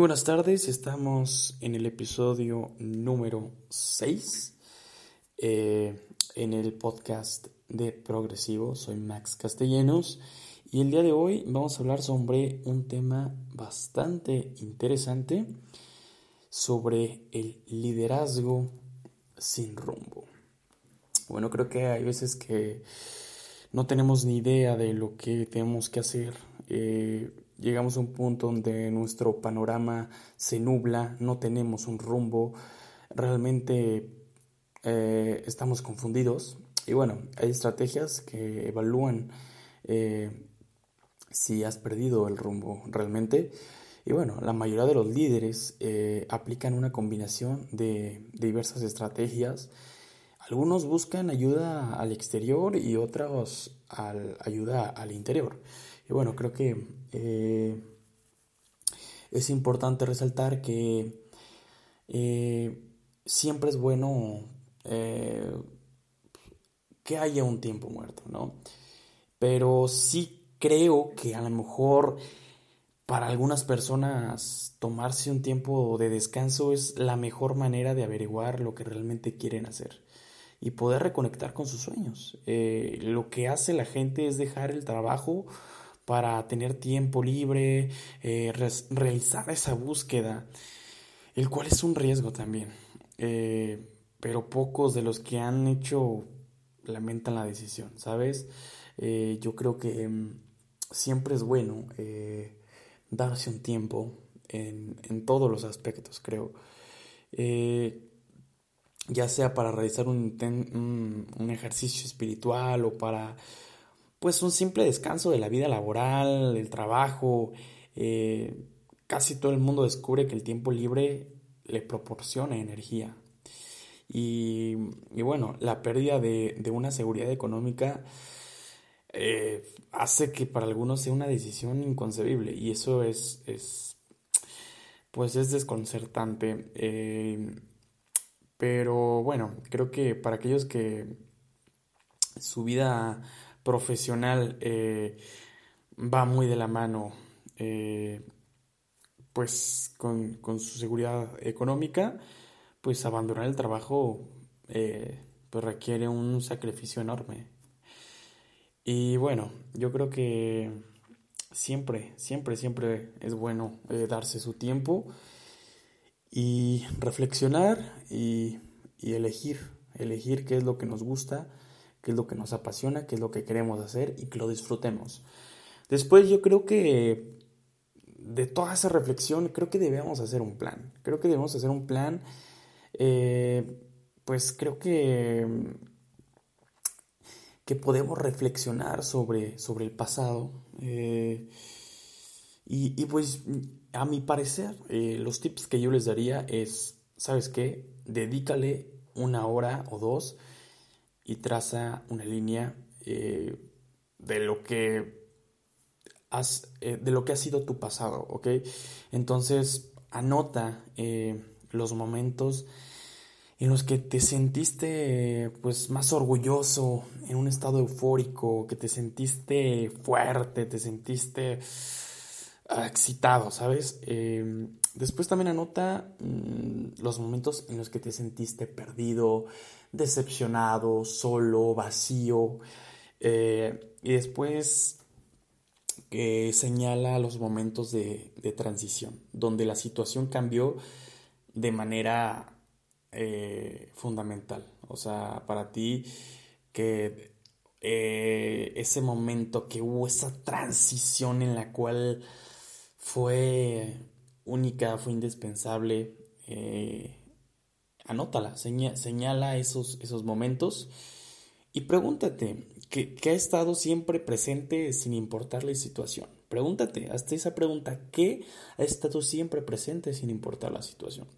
buenas tardes, estamos en el episodio número 6 eh, en el podcast de Progresivo. Soy Max Castellanos y el día de hoy vamos a hablar sobre un tema bastante interesante sobre el liderazgo sin rumbo. Bueno, creo que hay veces que no tenemos ni idea de lo que tenemos que hacer. Eh, llegamos a un punto donde nuestro panorama se nubla, no tenemos un rumbo, realmente eh, estamos confundidos. Y bueno, hay estrategias que evalúan eh, si has perdido el rumbo realmente. Y bueno, la mayoría de los líderes eh, aplican una combinación de, diversas estrategias. Algunos buscan ayuda al exterior y otros ayuda al interior. Y bueno, creo que eh, es importante resaltar que eh, siempre es bueno eh, que haya un tiempo muerto, ¿no? Pero sí creo que a lo mejor para algunas personas tomarse un tiempo de descanso es la mejor manera de averiguar lo que realmente quieren hacer y poder reconectar con sus sueños. lo que hace la gente es dejar el trabajo para tener tiempo libre, eh, realizar esa búsqueda, el cual es un riesgo también. Eh, pero pocos de los que han hecho lamentan la decisión, ¿sabes? Eh, yo creo que mm, siempre es bueno darse un tiempo en, todos los aspectos, creo. ya sea para realizar un, un ejercicio espiritual o para pues un simple descanso de la vida laboral, del trabajo. Eh, casi todo el mundo descubre que el tiempo libre le proporciona energía. Y, bueno, la pérdida de, una seguridad económica eh, hace que para algunos sea una decisión inconcebible y eso es, es pues es desconcertante. Eh, pero bueno, creo que para aquellos que su vida profesional eh, va muy de la mano eh, pues con, su seguridad económica, pues abandonar el trabajo eh, pues requiere un sacrificio enorme. Y bueno, yo creo que siempre, siempre, siempre es bueno darse su tiempo y reflexionar y, y elegir, elegir qué es lo que nos gusta qué es lo que nos apasiona, qué es lo que queremos hacer y que lo disfrutemos. Después yo creo que de toda esa reflexión, creo que debemos hacer un plan. Creo que debemos hacer un plan, eh, pues creo que, que podemos reflexionar sobre, sobre el pasado. Eh, y, pues a mi parecer, eh, los tips que yo les daría es, ¿sabes qué? Dedícale una hora o dos y traza una línea eh, de lo que has, eh, de lo que ha sido tu pasado, ¿ok? Entonces anota eh, los momentos en los que te sentiste pues más orgulloso, en un estado eufórico, que te sentiste fuerte, te sentiste ah, excitado, ¿sabes? Después también anota mm, los momentos en los que te sentiste perdido, decepcionado, solo, vacío. Eh, y después señala los momentos de, transición, donde la situación cambió de manera eh, fundamental. O sea, para ti que eh, ese momento que hubo esa transición en la cual fue única, fue indispensable, anótala, señala esos, esos momentos y pregúntate, ¿qué, ha estado siempre presente sin importar la situación? Pregúntate, hasta esa pregunta, ¿qué ha estado siempre presente sin importar la situación?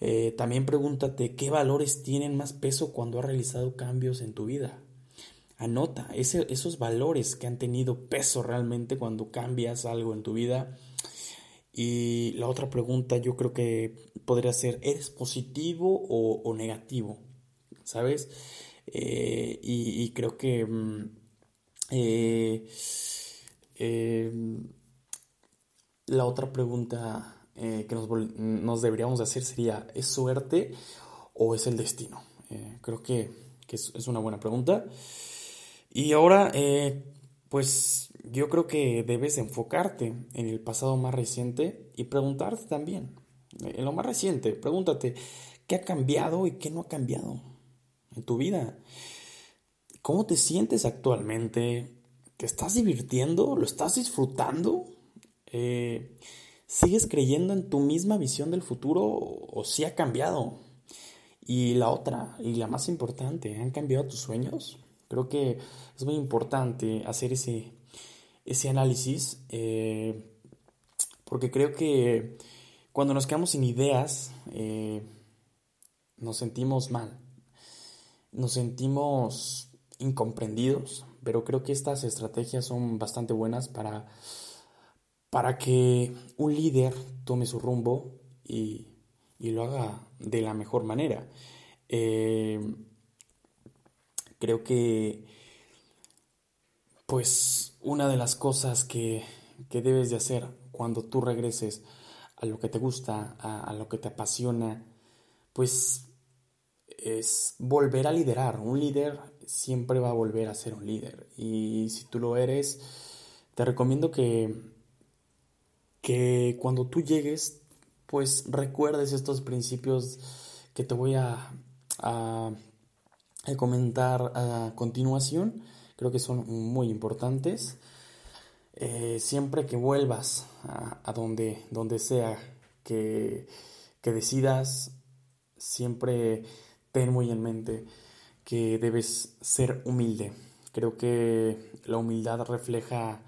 Eh, también pregúntate, ¿qué valores tienen más peso cuando has realizado cambios en tu vida? Anota esos valores que han tenido peso realmente cuando cambias algo en tu vida y la otra pregunta yo creo que podría ser, ¿eres positivo o, negativo? ¿Sabes? Eh, y, creo que mm, eh, em, la otra pregunta que nos, deberíamos hacer sería, ¿es suerte o es el destino? creo que, es, es, una buena pregunta. Y ahora, pues yo creo que debes enfocarte en el pasado más reciente y preguntarte también, en lo más reciente, pregúntate, ¿qué ha cambiado y qué no ha cambiado en tu vida? ¿Cómo te sientes actualmente? ¿Te estás divirtiendo? ¿Lo estás disfrutando? Eh, ¿Sigues creyendo en tu misma visión del futuro o si ha cambiado? Y la otra, y la más importante, ¿han cambiado tus sueños? Creo que es muy importante hacer ese, ese análisis eh, porque creo que cuando nos quedamos sin ideas eh, nos sentimos mal, nos sentimos incomprendidos, pero creo que estas estrategias son bastante buenas para, para que un líder tome su rumbo y, lo haga de la mejor manera. Eh, creo que pues una de las cosas que, debes de hacer cuando tú regreses a lo que te gusta, a, lo que te apasiona, pues es volver a liderar. Un líder siempre va a volver a ser un líder. Y si tú lo eres, te recomiendo que, que cuando tú llegues, pues recuerdes estos principios que te voy a, a comentar a continuación creo que son muy importantes. Eh, siempre que vuelvas a, donde, donde sea que, decidas, siempre ten muy en mente que debes ser humilde. Creo que la humildad refleja,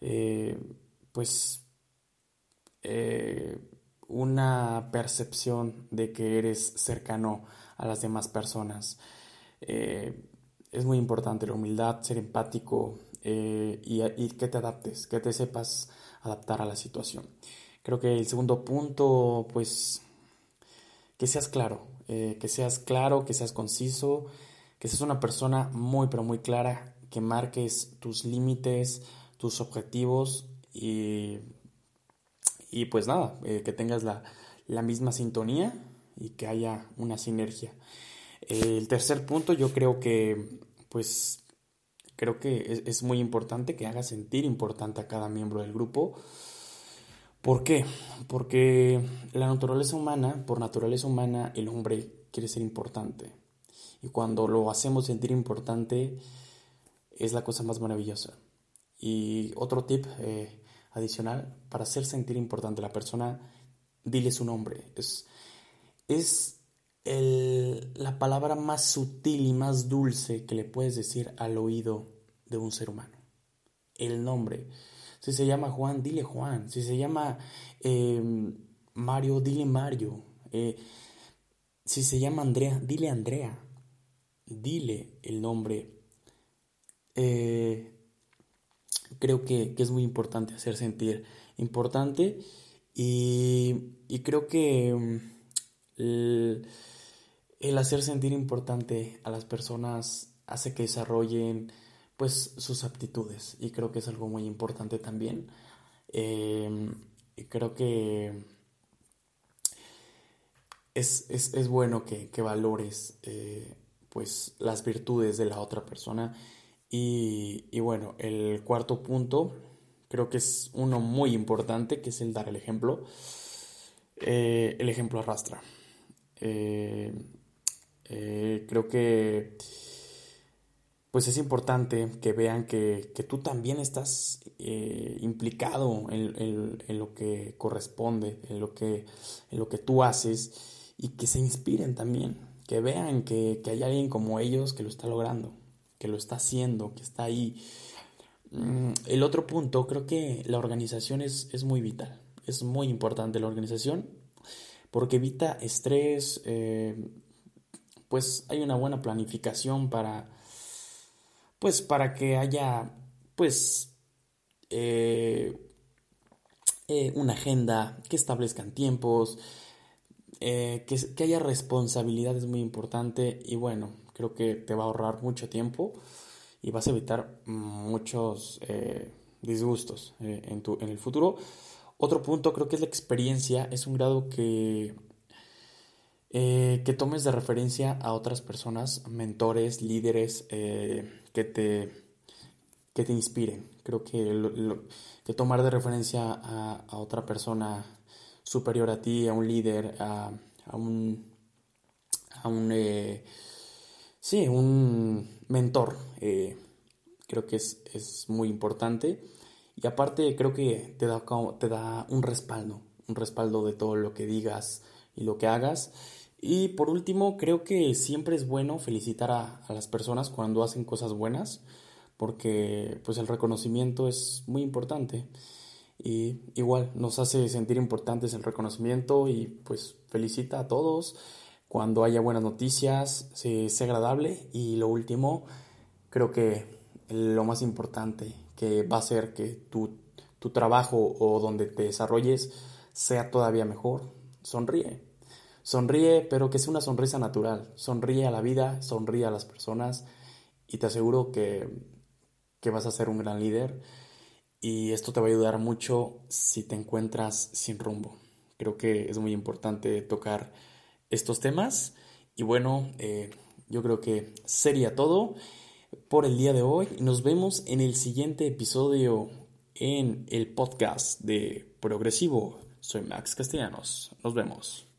eh, pues, eh, una percepción de que eres cercano a las demás personas es muy importante la humildad, ser empático eh, y, que te adaptes, que te sepas adaptar a la situación. Creo que el segundo punto, pues, que seas claro, eh, que seas claro, que seas conciso, que seas una persona muy, pero muy clara, que marques tus límites, tus objetivos y, y pues nada, eh, que tengas la, la misma sintonía y que haya una sinergia. El tercer punto yo creo que, pues, creo que es, muy importante que haga sentir importante a cada miembro del grupo. ¿Por qué? Porque la naturaleza humana, por naturaleza humana, el hombre quiere ser importante. Y cuando lo hacemos sentir importante, es la cosa más maravillosa. Y otro tip eh, adicional, para hacer sentir importante a la persona, dile su nombre. Es, es la palabra más sutil y más dulce que le puedes decir al oído de un ser humano. El nombre. Si se llama Juan, dile Juan. Si se llama em, Mario, dile Mario. Eh, si se llama Andrea, dile Andrea. Dile el nombre. Eh, creo que, es muy importante hacer sentir importante y, y creo que em, el hacer sentir importante a las personas hace que desarrollen pues sus aptitudes y creo que es algo muy importante también. Em, y creo que es, bueno que, valores eh, pues las virtudes de la otra persona. Y, bueno el cuarto punto creo que es uno muy importante que es el dar el ejemplo. Eh, el ejemplo arrastra eh, eh, creo que pues es importante que vean que, tú también estás eh, implicado en, lo que corresponde, en lo que, en lo que tú haces y que se inspiren también, que vean que, hay alguien como ellos que lo está logrando, que lo está haciendo, que está ahí. Mm, el otro punto, creo que la organización es, es muy vital, es muy importante la organización porque evita estrés, eh, pues hay una buena planificación para, pues para que haya, pues, eh, eh, una agenda, que establezcan tiempos, eh, que, haya responsabilidad es muy importante y bueno, creo que te va a ahorrar mucho tiempo y vas a evitar muchos disgustos en, tu, en el futuro Otro punto creo que es la experiencia, es un grado que, eh, que tomes de referencia a otras personas, mentores, líderes, eh, que, te, que te inspiren. Creo que, que tomar de referencia a, otra persona superior a ti, a un líder, a, un, a un eh, sí, un mentor, creo que es, es muy importante. Y aparte creo que te da, te da un respaldo, un respaldo de todo lo que digas y lo que hagas. Y por último, creo que siempre es bueno felicitar a, las personas cuando hacen cosas buenas, porque pues el reconocimiento es muy importante. Y igual nos hace sentir importantes el reconocimiento y pues felicita a todos cuando haya buenas noticias, sea agradable. Y lo último, creo que lo más importante que va a hacer que tu, tu trabajo o donde te desarrolles sea todavía mejor. Sonríe. Sonríe, pero que sea una sonrisa natural. Sonríe a la vida, sonríe a las personas y te aseguro que, que vas a ser un gran líder y esto te va a ayudar mucho si te encuentras sin rumbo. Creo que es muy importante tocar estos temas y bueno, eh, yo creo que sería todo por el día de hoy. Nos vemos en el siguiente episodio en el podcast de Progresivo. Soy Max Castellanos. Nos vemos.